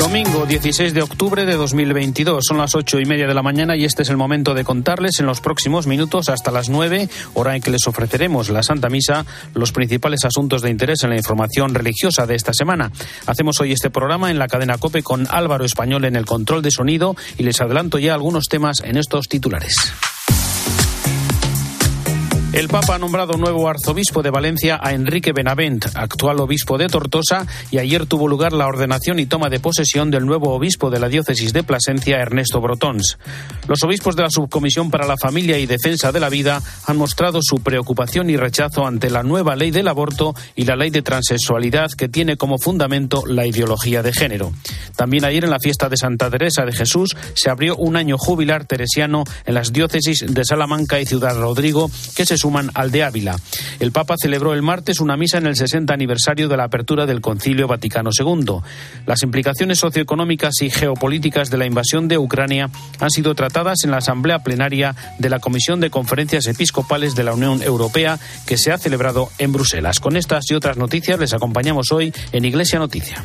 Domingo 16 de octubre de 2022. Son las ocho y media de la mañana y este es el momento de contarles en los próximos minutos hasta las nueve, hora en que les ofreceremos la Santa Misa, los principales asuntos de interés en la información religiosa de esta semana. Hacemos hoy este programa en la cadena Cope con Álvaro Español en el control de sonido y les adelanto ya algunos temas en estos titulares. El Papa ha nombrado nuevo arzobispo de Valencia a Enrique Benavent, actual obispo de Tortosa, y ayer tuvo lugar la ordenación y toma de posesión del nuevo obispo de la diócesis de Plasencia, Ernesto Brotons. Los obispos de la Subcomisión para la Familia y Defensa de la Vida han mostrado su preocupación y rechazo ante la nueva ley del aborto y la ley de transexualidad que tiene como fundamento la ideología de género. También ayer en la fiesta de Santa Teresa de Jesús se abrió un año jubilar teresiano en las diócesis de Salamanca y Ciudad Rodrigo, que se suman al de Ávila. El Papa celebró el martes una misa en el 60 aniversario de la apertura del Concilio Vaticano II. Las implicaciones socioeconómicas y geopolíticas de la invasión de Ucrania han sido tratadas en la Asamblea Plenaria de la Comisión de Conferencias Episcopales de la Unión Europea que se ha celebrado en Bruselas. Con estas y otras noticias les acompañamos hoy en Iglesia Noticia.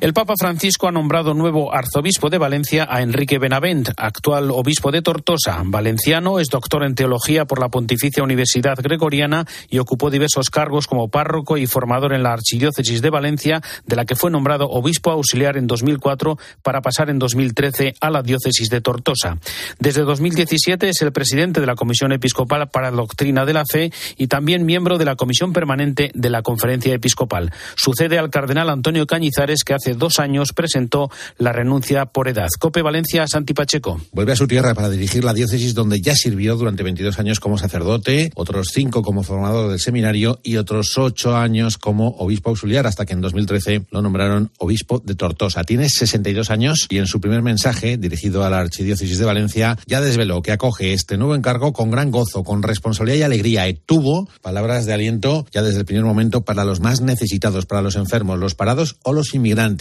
El Papa Francisco ha nombrado nuevo arzobispo de Valencia a Enrique Benavent, actual obispo de Tortosa. Valenciano es doctor en teología por la Pontificia Universidad Gregoriana y ocupó diversos cargos como párroco y formador en la Archidiócesis de Valencia, de la que fue nombrado obispo auxiliar en 2004 para pasar en 2013 a la diócesis de Tortosa. Desde 2017 es el presidente de la Comisión Episcopal para Doctrina de la Fe y también miembro de la Comisión Permanente de la Conferencia Episcopal. Sucede al cardenal Antonio Cañizares, que hace dos años presentó la renuncia por edad. Cope Valencia, Santi Pacheco. Vuelve a su tierra para dirigir la diócesis donde ya sirvió durante 22 años como sacerdote, otros cinco como formador del seminario y otros ocho años como obispo auxiliar hasta que en 2013 lo nombraron obispo de Tortosa. Tiene 62 años y en su primer mensaje dirigido a la archidiócesis de Valencia ya desveló que acoge este nuevo encargo con gran gozo, con responsabilidad y alegría. Y tuvo palabras de aliento ya desde el primer momento para los más necesitados, para los enfermos, los parados o los inmigrantes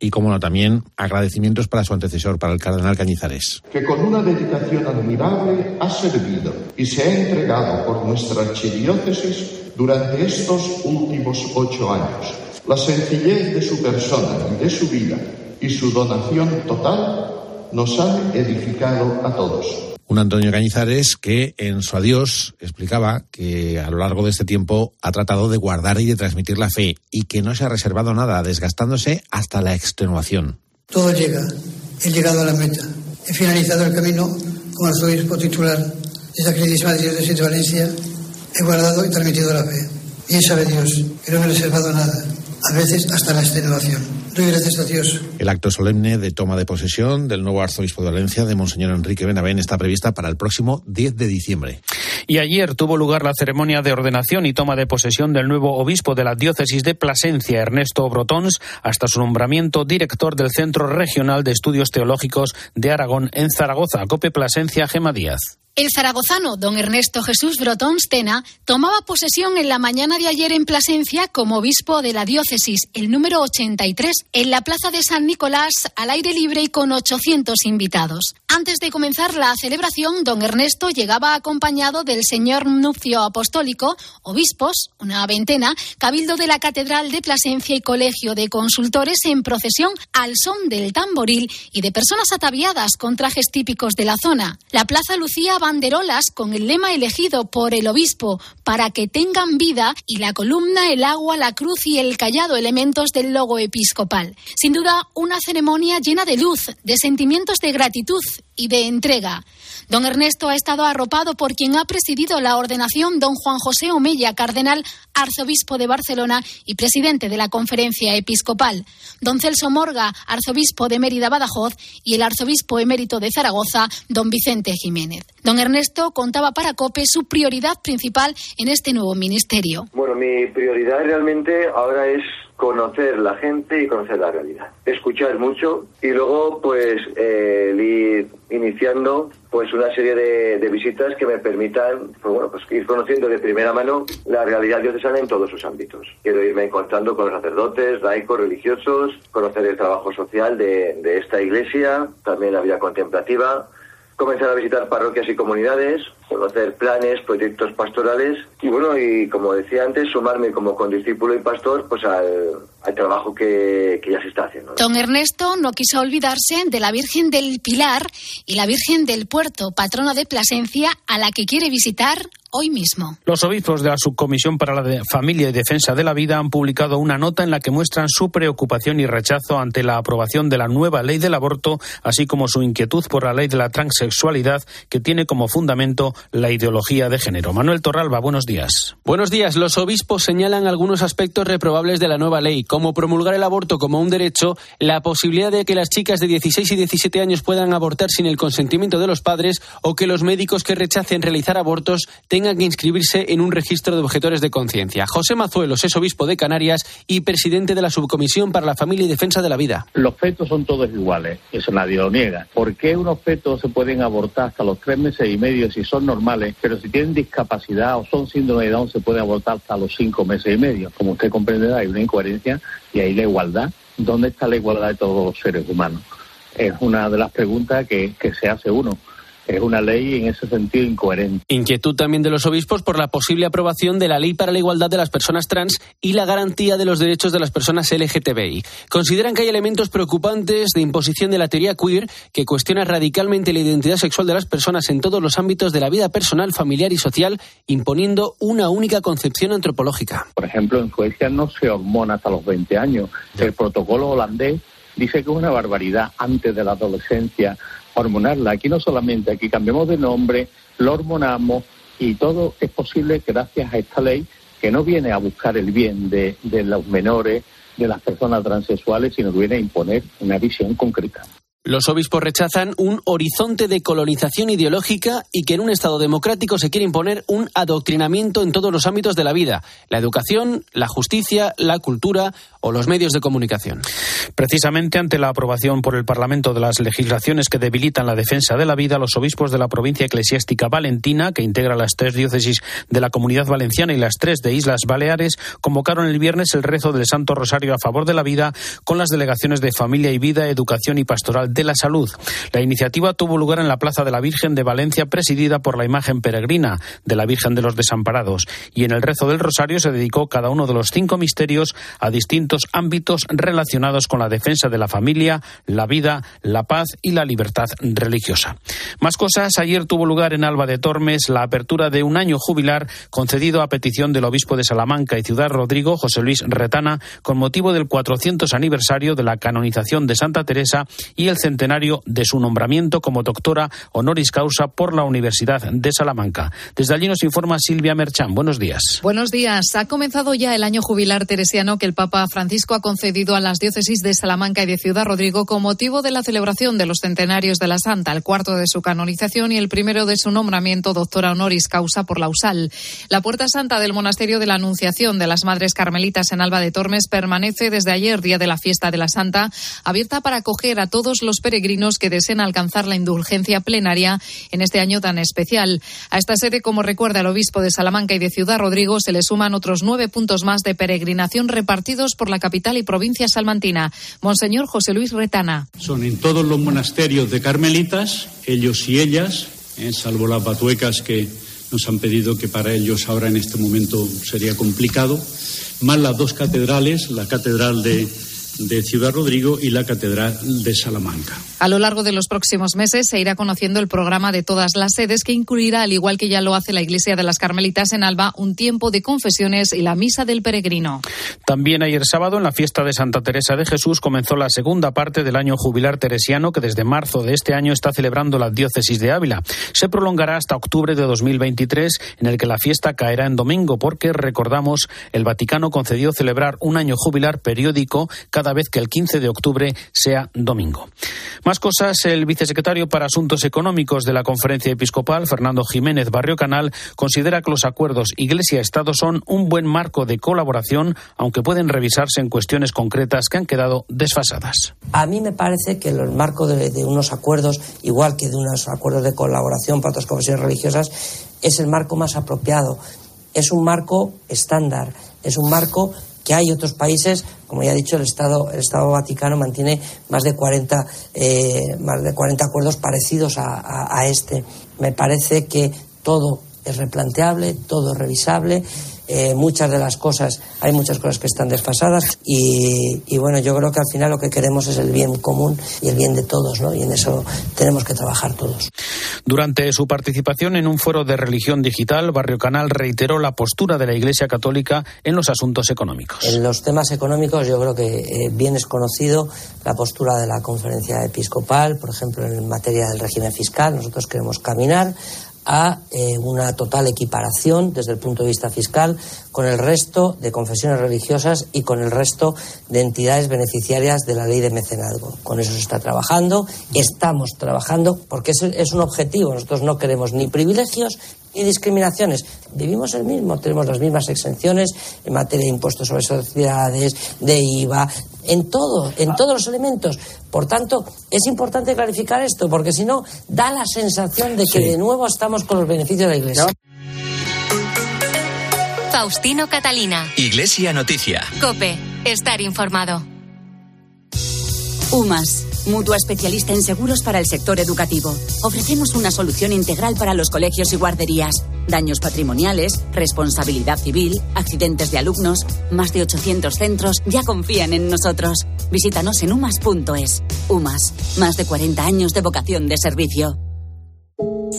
y, como no, también agradecimientos para su antecesor, para el cardenal Cañizares. Que con una dedicación admirable ha servido y se ha entregado por nuestra archidiócesis durante estos últimos ocho años. La sencillez de su persona y de su vida y su donación total nos han edificado a todos un Antonio Cañizares que en su adiós explicaba que a lo largo de este tiempo ha tratado de guardar y de transmitir la fe y que no se ha reservado nada, desgastándose hasta la extenuación. Todo llega, he llegado a la meta, he finalizado el camino como arzobispo titular de esa queridísima diócesis de Valencia, he guardado y transmitido la fe. Y sabe Dios que no me he reservado nada, a veces hasta la extenuación. Gracias a Dios. El acto solemne de toma de posesión del nuevo arzobispo de Valencia, de Monseñor Enrique Benavén, está prevista para el próximo 10 de diciembre. Y ayer tuvo lugar la ceremonia de ordenación y toma de posesión del nuevo obispo de la diócesis de Plasencia, Ernesto Brotons, hasta su nombramiento director del Centro Regional de Estudios Teológicos de Aragón en Zaragoza, Cope Plasencia, Gema Díaz. El zaragozano don Ernesto Jesús Brotón Stena tomaba posesión en la mañana de ayer en Plasencia como obispo de la diócesis, el número 83, en la plaza de San Nicolás, al aire libre y con 800 invitados. Antes de comenzar la celebración, don Ernesto llegaba acompañado del señor nupcio apostólico, obispos, una veintena, cabildo de la Catedral de Plasencia y colegio de consultores en procesión al son del tamboril y de personas ataviadas con trajes típicos de la zona. La plaza lucía banderolas con el lema elegido por el obispo para que tengan vida y la columna, el agua, la cruz y el callado elementos del logo episcopal. Sin duda, una ceremonia llena de luz, de sentimientos de gratitud y de entrega. Don Ernesto ha estado arropado por quien ha presidido la ordenación, don Juan José Omella, cardenal, arzobispo de Barcelona y presidente de la conferencia episcopal, don Celso Morga, arzobispo de Mérida Badajoz y el arzobispo emérito de Zaragoza, don Vicente Jiménez. Don Ernesto contaba para COPE su prioridad principal en este nuevo ministerio. Bueno, mi prioridad realmente ahora es conocer la gente y conocer la realidad. Escuchar mucho y luego pues eh, ir iniciando pues una serie de, visitas que me permitan pues, bueno, pues ir conociendo de primera mano la realidad diocesana en todos sus ámbitos. Quiero irme encontrando con los sacerdotes, laicos, religiosos, conocer el trabajo social de, de esta iglesia, también la vida contemplativa, comenzar a visitar parroquias y comunidades, conocer planes, proyectos pastorales y bueno, y como decía antes, sumarme como condiscípulo y pastor pues al, trabajo que, que, ya se está haciendo. Don Ernesto no quiso olvidarse de la Virgen del Pilar y la Virgen del Puerto, patrona de Plasencia, a la que quiere visitar hoy mismo. Los obispos de la Subcomisión para la Familia y Defensa de la Vida han publicado una nota en la que muestran su preocupación y rechazo ante la aprobación de la nueva ley del aborto, así como su inquietud por la ley de la transexualidad, que tiene como fundamento la ideología de género. Manuel Torralba, buenos días. Buenos días. Los obispos señalan algunos aspectos reprobables de la nueva ley, como promulgar el aborto como un derecho, la posibilidad de que las chicas de 16 y 17 años puedan abortar sin el consentimiento de los padres o que los médicos que rechacen realizar abortos tengan que inscribirse en un registro de objetores de conciencia. José Mazuelos es obispo de Canarias y presidente de la Subcomisión para la Familia y Defensa de la Vida. Los fetos son todos iguales, eso nadie lo niega. ¿Por qué unos fetos se pueden abortar hasta los tres meses y medio si son normales, pero si tienen discapacidad o son síndrome de Down se puede abortar hasta los cinco meses y medio? Como usted comprenderá, hay una incoherencia y hay la igualdad. ¿Dónde está la igualdad de todos los seres humanos? Es una de las preguntas que, que se hace uno es una ley en ese sentido incoherente. Inquietud también de los obispos por la posible aprobación de la ley para la igualdad de las personas trans y la garantía de los derechos de las personas LGTBI. Consideran que hay elementos preocupantes de imposición de la teoría queer que cuestiona radicalmente la identidad sexual de las personas en todos los ámbitos de la vida personal, familiar y social, imponiendo una única concepción antropológica. Por ejemplo, en Suecia no se hormona hasta los 20 años. El protocolo holandés dice que es una barbaridad antes de la adolescencia hormonarla. Aquí no solamente, aquí cambiamos de nombre, lo hormonamos y todo es posible gracias a esta ley que no viene a buscar el bien de, de los menores, de las personas transexuales, sino que viene a imponer una visión concreta. Los obispos rechazan un horizonte de colonización ideológica y que en un Estado democrático se quiere imponer un adoctrinamiento en todos los ámbitos de la vida, la educación, la justicia, la cultura o los medios de comunicación. Precisamente ante la aprobación por el Parlamento de las legislaciones que debilitan la defensa de la vida, los obispos de la provincia eclesiástica valentina, que integra las tres diócesis de la Comunidad Valenciana y las tres de Islas Baleares, convocaron el viernes el rezo del Santo Rosario a favor de la vida con las delegaciones de Familia y Vida, Educación y Pastoral de la Salud. La iniciativa tuvo lugar en la Plaza de la Virgen de Valencia, presidida por la imagen peregrina de la Virgen de los Desamparados. Y en el rezo del Rosario se dedicó cada uno de los cinco misterios a distintos ámbitos relacionados con la defensa de la familia, la vida, la paz y la libertad religiosa. Más cosas. Ayer tuvo lugar en Alba de Tormes la apertura de un año jubilar concedido a petición del obispo de Salamanca y Ciudad Rodrigo, José Luis Retana, con motivo del 400 aniversario de la canonización de Santa Teresa y el centenario de su nombramiento como doctora honoris causa por la Universidad de Salamanca. Desde allí nos informa Silvia Merchán. Buenos días. Buenos días. Ha comenzado ya el año jubilar teresiano que el Papa Francisco ha concedido a las diócesis de Salamanca y de Ciudad Rodrigo con motivo de la celebración de los centenarios de la Santa, el cuarto de su canonización y el primero de su nombramiento doctora honoris causa por la USAL. La Puerta Santa del Monasterio de la Anunciación de las Madres Carmelitas en Alba de Tormes permanece desde ayer, día de la fiesta de la Santa, abierta para acoger a todos los peregrinos que deseen alcanzar la indulgencia plenaria en este año tan especial. A esta sede, como recuerda el obispo de Salamanca y de Ciudad Rodrigo, se le suman otros nueve puntos más de peregrinación repartidos por la capital y provincia salmantina. Monseñor José Luis Retana. Son en todos los monasterios de carmelitas, ellos y ellas, eh, salvo las batuecas que nos han pedido que para ellos ahora en este momento sería complicado, más las dos catedrales, la catedral de de Ciudad Rodrigo y la Catedral de Salamanca. A lo largo de los próximos meses se irá conociendo el programa de todas las sedes que incluirá, al igual que ya lo hace la Iglesia de las Carmelitas en Alba, un tiempo de confesiones y la misa del peregrino. También ayer sábado, en la fiesta de Santa Teresa de Jesús, comenzó la segunda parte del año jubilar teresiano que desde marzo de este año está celebrando la diócesis de Ávila. Se prolongará hasta octubre de 2023, en el que la fiesta caerá en domingo, porque recordamos, el Vaticano concedió celebrar un año jubilar periódico cada cada vez que el 15 de octubre sea domingo. Más cosas, el vicesecretario para Asuntos Económicos de la Conferencia Episcopal, Fernando Jiménez Barrio Canal, considera que los acuerdos Iglesia-Estado son un buen marco de colaboración, aunque pueden revisarse en cuestiones concretas que han quedado desfasadas. A mí me parece que el marco de, de unos acuerdos, igual que de unos acuerdos de colaboración para otras confesiones religiosas, es el marco más apropiado. Es un marco estándar, es un marco que hay otros países, como ya he dicho, el Estado, Estado Vaticano mantiene más de 40, eh, más de 40 acuerdos parecidos a, a este. Me parece que todo es replanteable, todo es revisable eh, muchas de las cosas, hay muchas cosas que están desfasadas y, y, bueno, yo creo que al final lo que queremos es el bien común y el bien de todos, ¿no? Y en eso tenemos que trabajar todos. Durante su participación en un foro de religión digital, Barrio Canal reiteró la postura de la Iglesia Católica en los asuntos económicos. En los temas económicos yo creo que eh, bien es conocido la postura de la conferencia episcopal, por ejemplo, en materia del régimen fiscal, nosotros queremos caminar a eh, una total equiparación desde el punto de vista fiscal con el resto de confesiones religiosas y con el resto de entidades beneficiarias de la ley de mecenazgo. Con eso se está trabajando, estamos trabajando, porque es, es un objetivo. Nosotros no queremos ni privilegios ni discriminaciones. Vivimos el mismo, tenemos las mismas exenciones en materia de impuestos sobre sociedades, de IVA, en todo, en todos los elementos. Por tanto, es importante clarificar esto, porque si no, da la sensación de que sí. de nuevo estamos con los beneficios de la Iglesia. Faustino Catalina. Iglesia Noticia. Cope. Estar informado. UMAS, mutua especialista en seguros para el sector educativo. Ofrecemos una solución integral para los colegios y guarderías. Daños patrimoniales, responsabilidad civil, accidentes de alumnos. Más de 800 centros ya confían en nosotros. Visítanos en umas.es. UMAS, más de 40 años de vocación de servicio.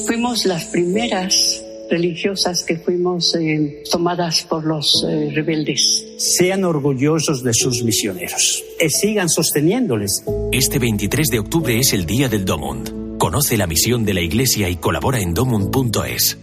Fuimos las primeras religiosas que fuimos eh, tomadas por los eh, rebeldes. Sean orgullosos de sus misioneros y sigan sosteniéndoles. Este 23 de octubre es el Día del Domund. Conoce la misión de la Iglesia y colabora en domund.es.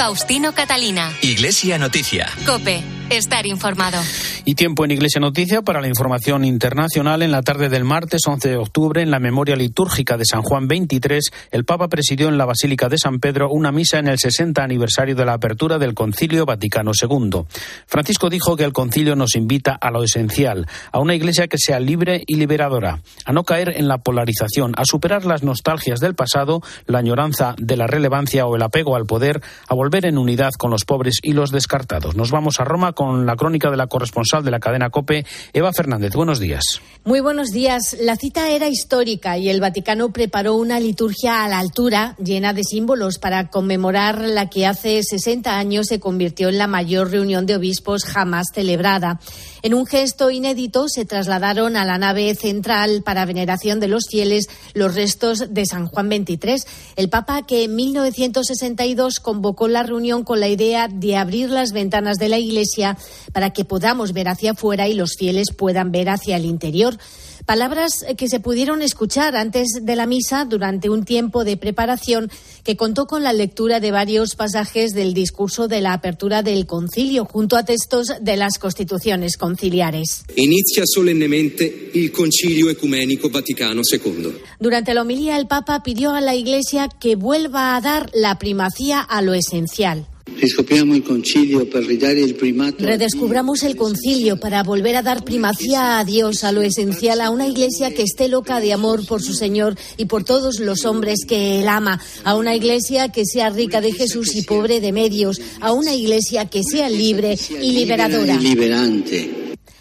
Faustino Catalina. Iglesia Noticia. Cope. Estar informado. Y tiempo en Iglesia Noticia para la información internacional. En la tarde del martes 11 de octubre, en la memoria litúrgica de San Juan 23, el Papa presidió en la Basílica de San Pedro una misa en el 60 aniversario de la apertura del Concilio Vaticano II. Francisco dijo que el concilio nos invita a lo esencial, a una Iglesia que sea libre y liberadora, a no caer en la polarización, a superar las nostalgias del pasado, la añoranza de la relevancia o el apego al poder, a volver en unidad con los pobres y los descartados. Nos vamos a Roma con la crónica de la corresponsal de la cadena COPE, Eva Fernández. Buenos días. Muy buenos días. La cita era histórica y el Vaticano preparó una liturgia a la altura, llena de símbolos, para conmemorar la que hace 60 años se convirtió en la mayor reunión de obispos jamás celebrada. En un gesto inédito se trasladaron a la nave central para veneración de los fieles los restos de San Juan XXIII, el Papa que en 1962 convocó la reunión con la idea de abrir las ventanas de la Iglesia para que podamos ver hacia afuera y los fieles puedan ver hacia el interior. Palabras que se pudieron escuchar antes de la misa durante un tiempo de preparación que contó con la lectura de varios pasajes del discurso de la apertura del concilio junto a textos de las constituciones conciliares. Inicia solemnemente el Concilio Ecuménico Vaticano II. Durante la homilía el Papa pidió a la Iglesia que vuelva a dar la primacía a lo esencial. Redescubramos el concilio para volver a dar primacía a Dios, a lo esencial, a una iglesia que esté loca de amor por su Señor y por todos los hombres que Él ama, a una iglesia que sea rica de Jesús y pobre de medios, a una iglesia que sea libre y liberadora.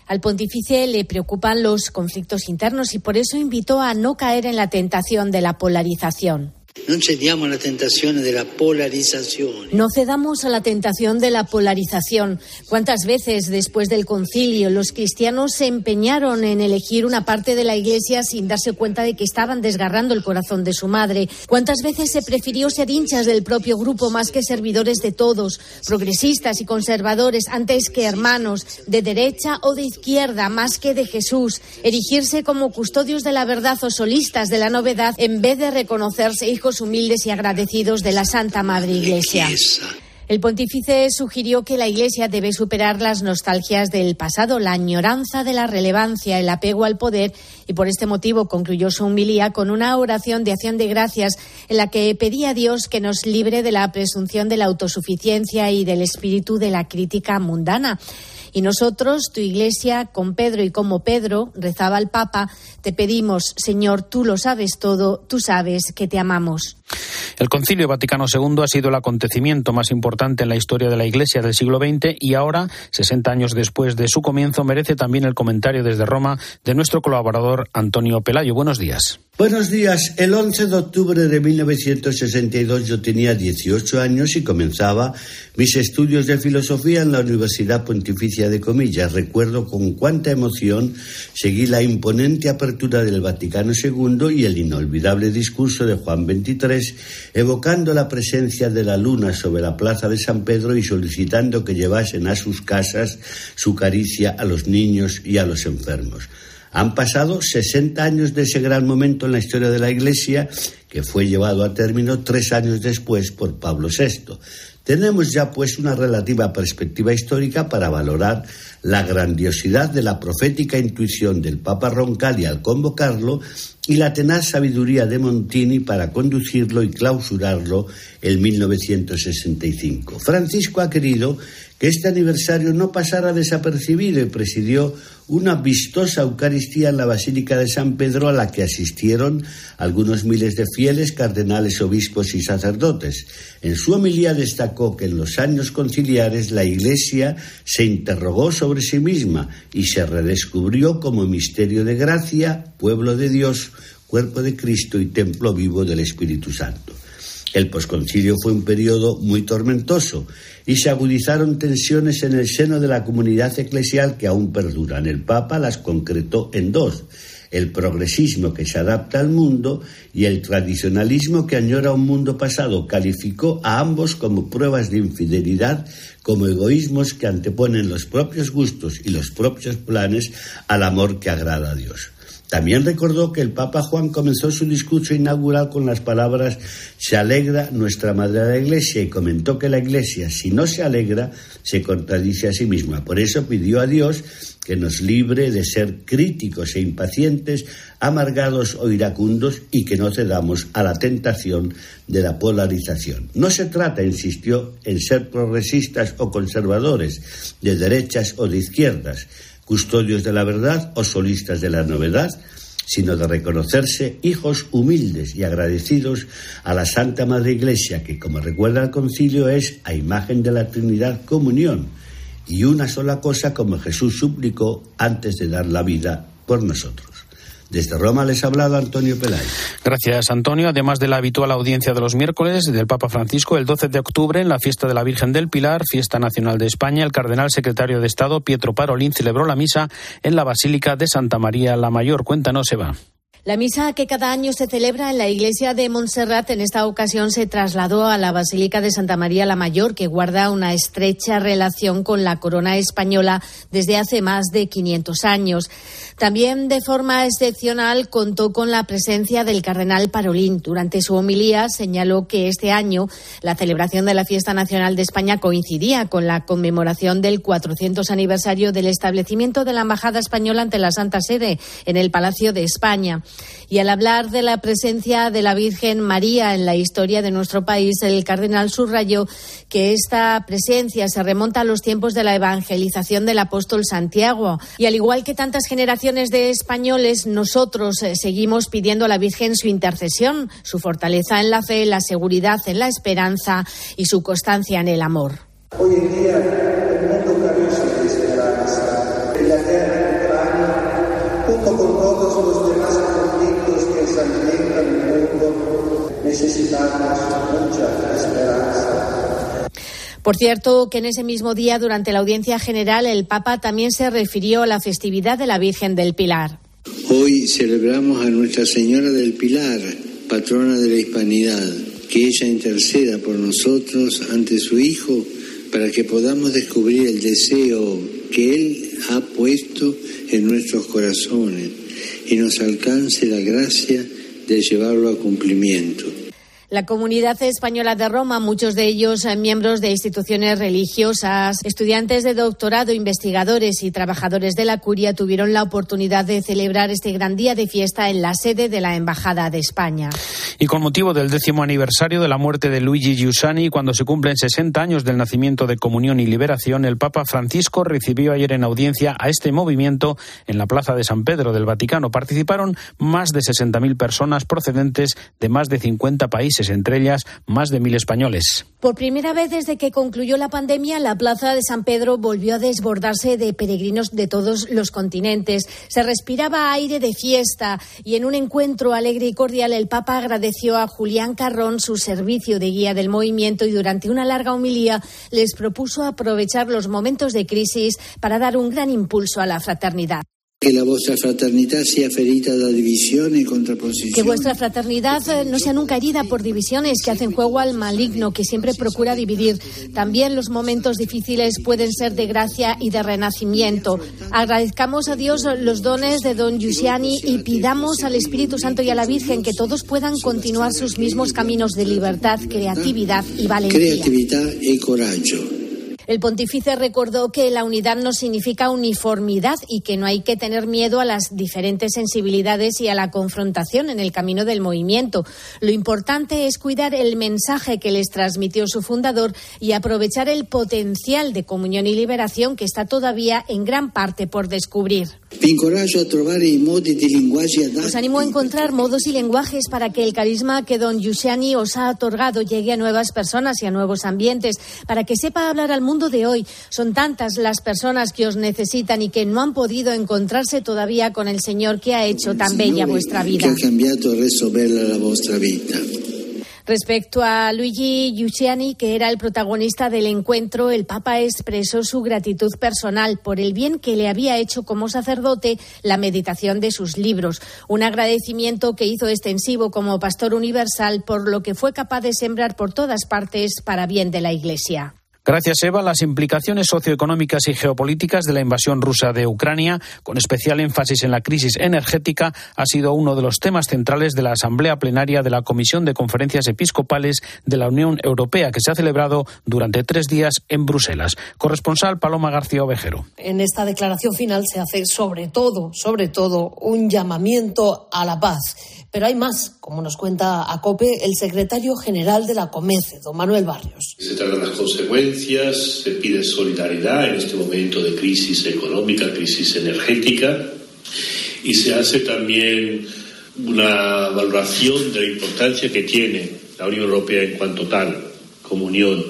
Al pontífice le preocupan los conflictos internos y por eso invitó a no caer en la tentación de la polarización. No cediamo alla tentazione della polarizzazione. No cedamos a la tentación de la polarización. ¿Cuántas veces después del concilio los cristianos se empeñaron en elegir una parte de la iglesia sin darse cuenta de que estaban desgarrando el corazón de su madre? ¿Cuántas veces se prefirió ser hinchas del propio grupo más que servidores de todos, progresistas y conservadores antes que hermanos, de derecha o de izquierda más que de Jesús, erigirse como custodios de la verdad o solistas de la novedad en vez de reconocerse hijos humildes y agradecidos de la Santa Madre Iglesia. El pontífice sugirió que la Iglesia debe superar las nostalgias del pasado, la añoranza de la relevancia, el apego al poder y por este motivo concluyó su humilía con una oración de acción de gracias en la que pedía a Dios que nos libre de la presunción de la autosuficiencia y del espíritu de la crítica mundana. Y nosotros, tu iglesia, con Pedro y como Pedro, rezaba el Papa, te pedimos, Señor, tú lo sabes todo, tú sabes que te amamos. El Concilio Vaticano II ha sido el acontecimiento más importante en la historia de la Iglesia del siglo XX y ahora, 60 años después de su comienzo, merece también el comentario desde Roma de nuestro colaborador Antonio Pelayo. Buenos días. Buenos días. El 11 de octubre de 1962 yo tenía 18 años y comenzaba mis estudios de filosofía en la Universidad Pontificia de Comillas. Recuerdo con cuánta emoción seguí la imponente apertura del Vaticano II y el inolvidable discurso de Juan XXIII, evocando la presencia de la luna sobre la plaza de San Pedro y solicitando que llevasen a sus casas su caricia a los niños y a los enfermos. Han pasado 60 años de ese gran momento en la historia de la Iglesia, que fue llevado a término tres años después por Pablo VI. Tenemos ya pues una relativa perspectiva histórica para valorar la grandiosidad de la profética intuición del Papa Roncalli al convocarlo y la tenaz sabiduría de Montini para conducirlo y clausurarlo en 1965. Francisco ha querido que este aniversario no pasara desapercibido y presidió una vistosa Eucaristía en la Basílica de San Pedro a la que asistieron algunos miles de fieles, cardenales, obispos y sacerdotes. En su homilía destacó que en los años conciliares la Iglesia se interrogó sobre sí misma y se redescubrió como misterio de gracia, pueblo de Dios, cuerpo de Cristo y templo vivo del Espíritu Santo. El posconcilio fue un periodo muy tormentoso y se agudizaron tensiones en el seno de la comunidad eclesial que aún perduran. El Papa las concretó en dos el progresismo que se adapta al mundo y el tradicionalismo que añora un mundo pasado. Calificó a ambos como pruebas de infidelidad, como egoísmos que anteponen los propios gustos y los propios planes al amor que agrada a Dios. También recordó que el Papa Juan comenzó su discurso inaugural con las palabras se alegra nuestra Madre la Iglesia y comentó que la Iglesia, si no se alegra, se contradice a sí misma. Por eso pidió a Dios que nos libre de ser críticos e impacientes, amargados o iracundos y que no cedamos a la tentación de la polarización. No se trata, insistió, en ser progresistas o conservadores, de derechas o de izquierdas custodios de la verdad o solistas de la novedad, sino de reconocerse hijos humildes y agradecidos a la Santa Madre Iglesia, que, como recuerda el concilio, es a imagen de la Trinidad comunión y una sola cosa como Jesús suplicó antes de dar la vida por nosotros. Desde Roma les ha hablado Antonio Pelay. Gracias, Antonio. Además de la habitual audiencia de los miércoles del Papa Francisco, el 12 de octubre, en la fiesta de la Virgen del Pilar, fiesta nacional de España, el cardenal secretario de Estado, Pietro Parolín, celebró la misa en la Basílica de Santa María la Mayor. Cuéntanos, Eva. La misa que cada año se celebra en la iglesia de Montserrat en esta ocasión se trasladó a la Basílica de Santa María la Mayor, que guarda una estrecha relación con la corona española desde hace más de 500 años. También de forma excepcional contó con la presencia del cardenal Parolín. Durante su homilía señaló que este año la celebración de la Fiesta Nacional de España coincidía con la conmemoración del 400 aniversario del establecimiento de la Embajada Española ante la Santa Sede en el Palacio de España. Y al hablar de la presencia de la Virgen María en la historia de nuestro país, el cardenal subrayó que esta presencia se remonta a los tiempos de la evangelización del apóstol Santiago. Y al igual que tantas generaciones de españoles, nosotros eh, seguimos pidiendo a la Virgen su intercesión, su fortaleza en la fe, la seguridad en la esperanza y su constancia en el amor. Hoy en día Por cierto, que en ese mismo día, durante la audiencia general, el Papa también se refirió a la festividad de la Virgen del Pilar. Hoy celebramos a Nuestra Señora del Pilar, patrona de la hispanidad, que ella interceda por nosotros ante su Hijo para que podamos descubrir el deseo que Él ha puesto en nuestros corazones y nos alcance la gracia de llevarlo a cumplimiento. La comunidad española de Roma, muchos de ellos eh, miembros de instituciones religiosas, estudiantes de doctorado, investigadores y trabajadores de la curia, tuvieron la oportunidad de celebrar este gran día de fiesta en la sede de la Embajada de España. Y con motivo del décimo aniversario de la muerte de Luigi Giussani, cuando se cumplen 60 años del nacimiento de Comunión y Liberación, el Papa Francisco recibió ayer en audiencia a este movimiento en la Plaza de San Pedro del Vaticano. Participaron más de 60.000 personas procedentes de más de 50 países entre ellas más de mil españoles. Por primera vez desde que concluyó la pandemia, la Plaza de San Pedro volvió a desbordarse de peregrinos de todos los continentes. Se respiraba aire de fiesta y en un encuentro alegre y cordial el Papa agradeció a Julián Carrón su servicio de guía del movimiento y durante una larga homilía les propuso aprovechar los momentos de crisis para dar un gran impulso a la fraternidad. Que la vuestra fraternidad sea ferita de divisiones y contraposiciones. Que vuestra fraternidad eh, no sea nunca herida por divisiones que hacen juego al maligno que siempre procura dividir. También los momentos difíciles pueden ser de gracia y de renacimiento. Agradezcamos a Dios los dones de don Giussiani y pidamos al Espíritu Santo y a la Virgen que todos puedan continuar sus mismos caminos de libertad, creatividad y valentía. Creatividad y coraggio. El pontífice recordó que la unidad no significa uniformidad y que no hay que tener miedo a las diferentes sensibilidades y a la confrontación en el camino del movimiento. Lo importante es cuidar el mensaje que les transmitió su fundador y aprovechar el potencial de comunión y liberación que está todavía en gran parte por descubrir. Os animo a encontrar modos y lenguajes para que el carisma que don Giussiani os ha otorgado llegue a nuevas personas y a nuevos ambientes, para que sepa hablar al mundo de hoy. Son tantas las personas que os necesitan y que no han podido encontrarse todavía con el Señor que ha hecho tan bella vuestra vida. Que ha la. Respecto a Luigi Giussiani, que era el protagonista del encuentro, el Papa expresó su gratitud personal por el bien que le había hecho como sacerdote la meditación de sus libros. Un agradecimiento que hizo extensivo como pastor universal por lo que fue capaz de sembrar por todas partes para bien de la Iglesia. Gracias, Eva. Las implicaciones socioeconómicas y geopolíticas de la invasión rusa de Ucrania, con especial énfasis en la crisis energética, ha sido uno de los temas centrales de la Asamblea Plenaria de la Comisión de Conferencias Episcopales de la Unión Europea, que se ha celebrado durante tres días en Bruselas. Corresponsal Paloma García Ovejero. En esta declaración final se hace sobre todo, sobre todo, un llamamiento a la paz pero hay más, como nos cuenta a COPE el secretario general de la COMECE, don Manuel Barrios. Se las consecuencias, se pide solidaridad en este momento de crisis económica, crisis energética, y se hace también una valoración de la importancia que tiene la Unión Europea en cuanto tal, como unión,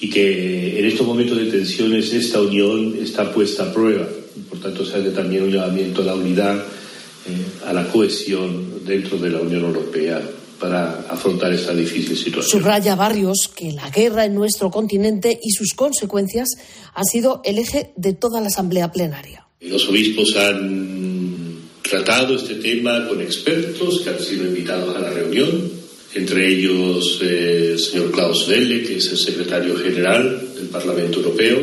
y que en estos momentos de tensiones esta unión está puesta a prueba. Por tanto, se hace también un llamamiento a la unidad a la cohesión dentro de la Unión Europea para afrontar esta difícil situación. Subraya Barrios que la guerra en nuestro continente y sus consecuencias han sido el eje de toda la Asamblea Plenaria. Los obispos han tratado este tema con expertos que han sido invitados a la reunión, entre ellos eh, el señor Klaus Welle, que es el secretario general del Parlamento Europeo,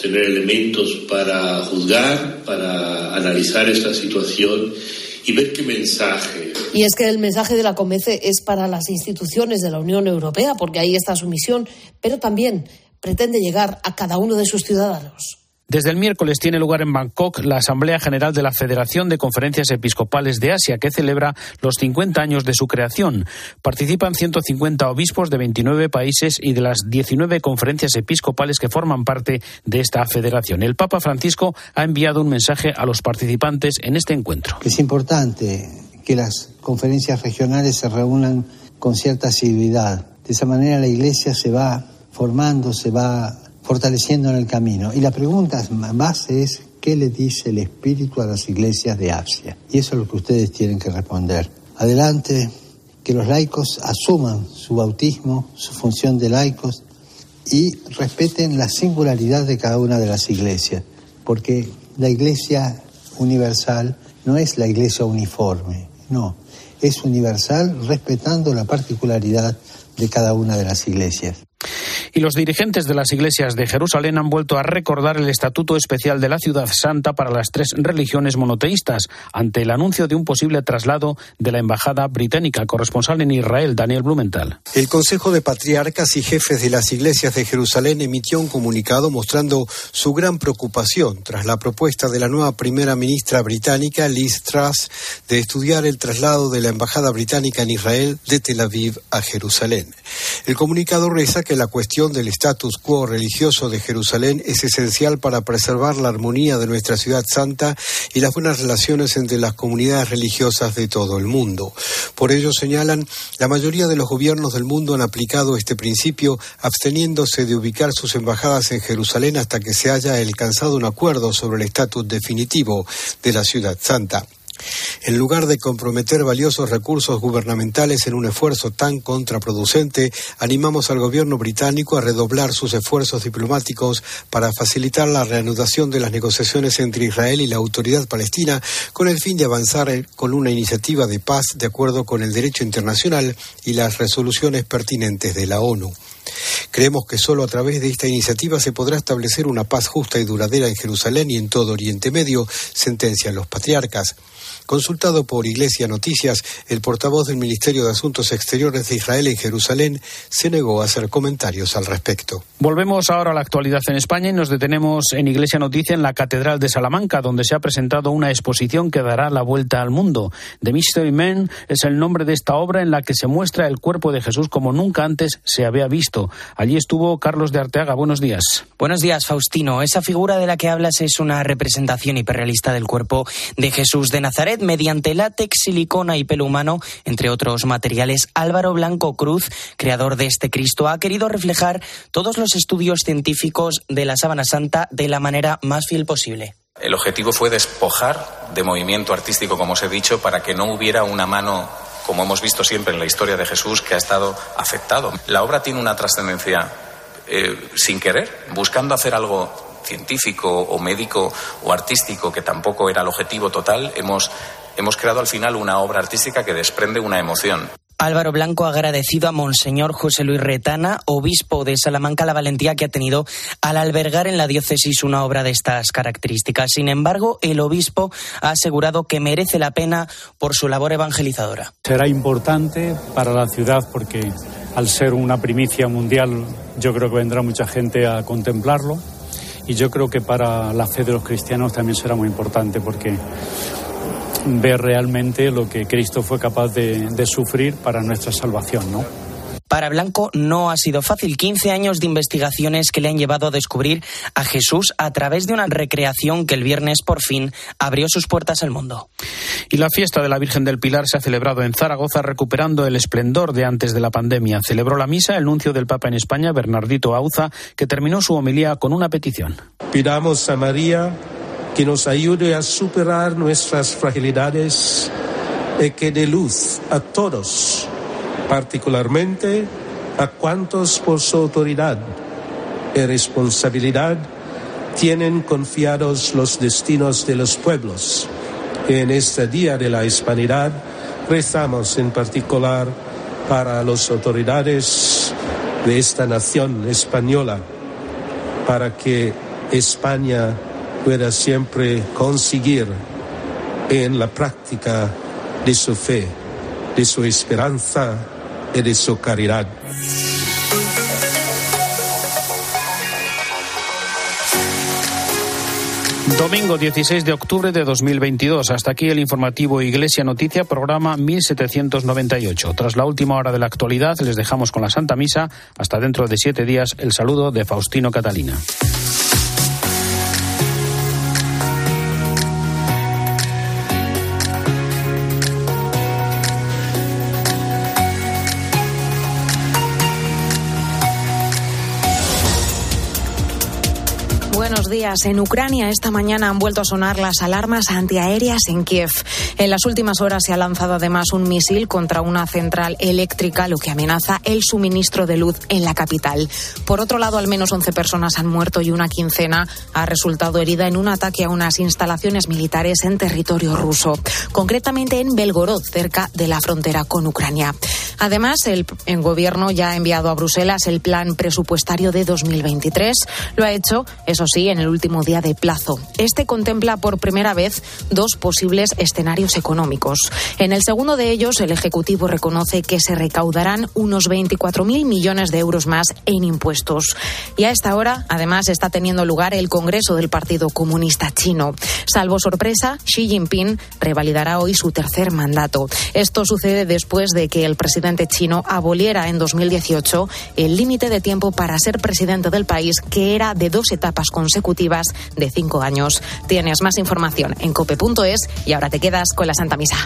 tener elementos para juzgar, para analizar esta situación y ver qué mensaje. Y es que el mensaje de la COMECE es para las instituciones de la Unión Europea, porque ahí está su misión, pero también pretende llegar a cada uno de sus ciudadanos. Desde el miércoles tiene lugar en Bangkok la Asamblea General de la Federación de Conferencias Episcopales de Asia, que celebra los 50 años de su creación. Participan 150 obispos de 29 países y de las 19 conferencias episcopales que forman parte de esta federación. El Papa Francisco ha enviado un mensaje a los participantes en este encuentro. Es importante que las conferencias regionales se reúnan con cierta asiduidad. De esa manera la Iglesia se va formando, se va fortaleciendo en el camino. Y la pregunta más es, ¿qué le dice el Espíritu a las iglesias de Asia? Y eso es lo que ustedes tienen que responder. Adelante, que los laicos asuman su bautismo, su función de laicos y respeten la singularidad de cada una de las iglesias, porque la iglesia universal no es la iglesia uniforme, no, es universal respetando la particularidad de cada una de las iglesias. Y los dirigentes de las iglesias de Jerusalén han vuelto a recordar el estatuto especial de la ciudad santa para las tres religiones monoteístas ante el anuncio de un posible traslado de la embajada británica. Corresponsal en Israel, Daniel Blumenthal. El Consejo de Patriarcas y Jefes de las Iglesias de Jerusalén emitió un comunicado mostrando su gran preocupación tras la propuesta de la nueva primera ministra británica, Liz Truss, de estudiar el traslado de la embajada británica en Israel de Tel Aviv a Jerusalén. El comunicado reza que la cuestión del status quo religioso de Jerusalén es esencial para preservar la armonía de nuestra ciudad santa y las buenas relaciones entre las comunidades religiosas de todo el mundo. Por ello, señalan, la mayoría de los gobiernos del mundo han aplicado este principio absteniéndose de ubicar sus embajadas en Jerusalén hasta que se haya alcanzado un acuerdo sobre el estatus definitivo de la ciudad santa. En lugar de comprometer valiosos recursos gubernamentales en un esfuerzo tan contraproducente, animamos al gobierno británico a redoblar sus esfuerzos diplomáticos para facilitar la reanudación de las negociaciones entre Israel y la autoridad palestina con el fin de avanzar con una iniciativa de paz de acuerdo con el derecho internacional y las resoluciones pertinentes de la ONU. Creemos que solo a través de esta iniciativa se podrá establecer una paz justa y duradera en Jerusalén y en todo Oriente Medio, sentencian los patriarcas. Consultado por Iglesia Noticias, el portavoz del Ministerio de Asuntos Exteriores de Israel en Jerusalén se negó a hacer comentarios al respecto. Volvemos ahora a la actualidad en España y nos detenemos en Iglesia Noticia en la Catedral de Salamanca, donde se ha presentado una exposición que dará la vuelta al mundo. The Mystery Man es el nombre de esta obra en la que se muestra el cuerpo de Jesús como nunca antes se había visto. Allí estuvo Carlos de Arteaga. Buenos días. Buenos días, Faustino. Esa figura de la que hablas es una representación hiperrealista del cuerpo de Jesús de Nazaret mediante látex, silicona y pelo humano, entre otros materiales. Álvaro Blanco Cruz, creador de este Cristo, ha querido reflejar todos los estudios científicos de la sábana santa de la manera más fiel posible. El objetivo fue despojar de movimiento artístico, como os he dicho, para que no hubiera una mano, como hemos visto siempre en la historia de Jesús, que ha estado afectado. La obra tiene una trascendencia eh, sin querer, buscando hacer algo científico o médico o artístico, que tampoco era el objetivo total, hemos, hemos creado al final una obra artística que desprende una emoción. Álvaro Blanco ha agradecido a Monseñor José Luis Retana, obispo de Salamanca, la valentía que ha tenido al albergar en la diócesis una obra de estas características. Sin embargo, el obispo ha asegurado que merece la pena por su labor evangelizadora. Será importante para la ciudad porque al ser una primicia mundial yo creo que vendrá mucha gente a contemplarlo y yo creo que para la fe de los cristianos también será muy importante porque ver realmente lo que Cristo fue capaz de, de sufrir para nuestra salvación, ¿no? Para Blanco no ha sido fácil. 15 años de investigaciones que le han llevado a descubrir a Jesús a través de una recreación que el viernes por fin abrió sus puertas al mundo. Y la fiesta de la Virgen del Pilar se ha celebrado en Zaragoza recuperando el esplendor de antes de la pandemia. Celebró la misa el nuncio del Papa en España, Bernardito Auza, que terminó su homilía con una petición. Pidamos a María que nos ayude a superar nuestras fragilidades y que dé luz a todos particularmente a cuantos por su autoridad y responsabilidad tienen confiados los destinos de los pueblos. En este Día de la Hispanidad rezamos en particular para las autoridades de esta nación española, para que España pueda siempre conseguir en la práctica de su fe, de su esperanza, y de su caridad. Domingo 16 de octubre de 2022. Hasta aquí el informativo Iglesia Noticia, programa 1798. Tras la última hora de la actualidad, les dejamos con la Santa Misa. Hasta dentro de siete días, el saludo de Faustino Catalina. En Ucrania esta mañana han vuelto a sonar las alarmas antiaéreas en Kiev. En las últimas horas se ha lanzado además un misil contra una central eléctrica, lo que amenaza el suministro de luz en la capital. Por otro lado, al menos 11 personas han muerto y una quincena ha resultado herida en un ataque a unas instalaciones militares en territorio ruso, concretamente en Belgorod, cerca de la frontera con Ucrania. Además, el, el gobierno ya ha enviado a Bruselas el plan presupuestario de 2023. Lo ha hecho, eso sí, en el último día de plazo. Este contempla por primera vez dos posibles escenarios económicos. En el segundo de ellos, el Ejecutivo reconoce que se recaudarán unos 24.000 millones de euros más en impuestos. Y a esta hora, además, está teniendo lugar el Congreso del Partido Comunista Chino. Salvo sorpresa, Xi Jinping revalidará hoy su tercer mandato. Esto sucede después de que el chino aboliera en 2018 el límite de tiempo para ser presidente del país, que era de dos etapas consecutivas de cinco años. Tienes más información en cope.es y ahora te quedas con la Santa Misa.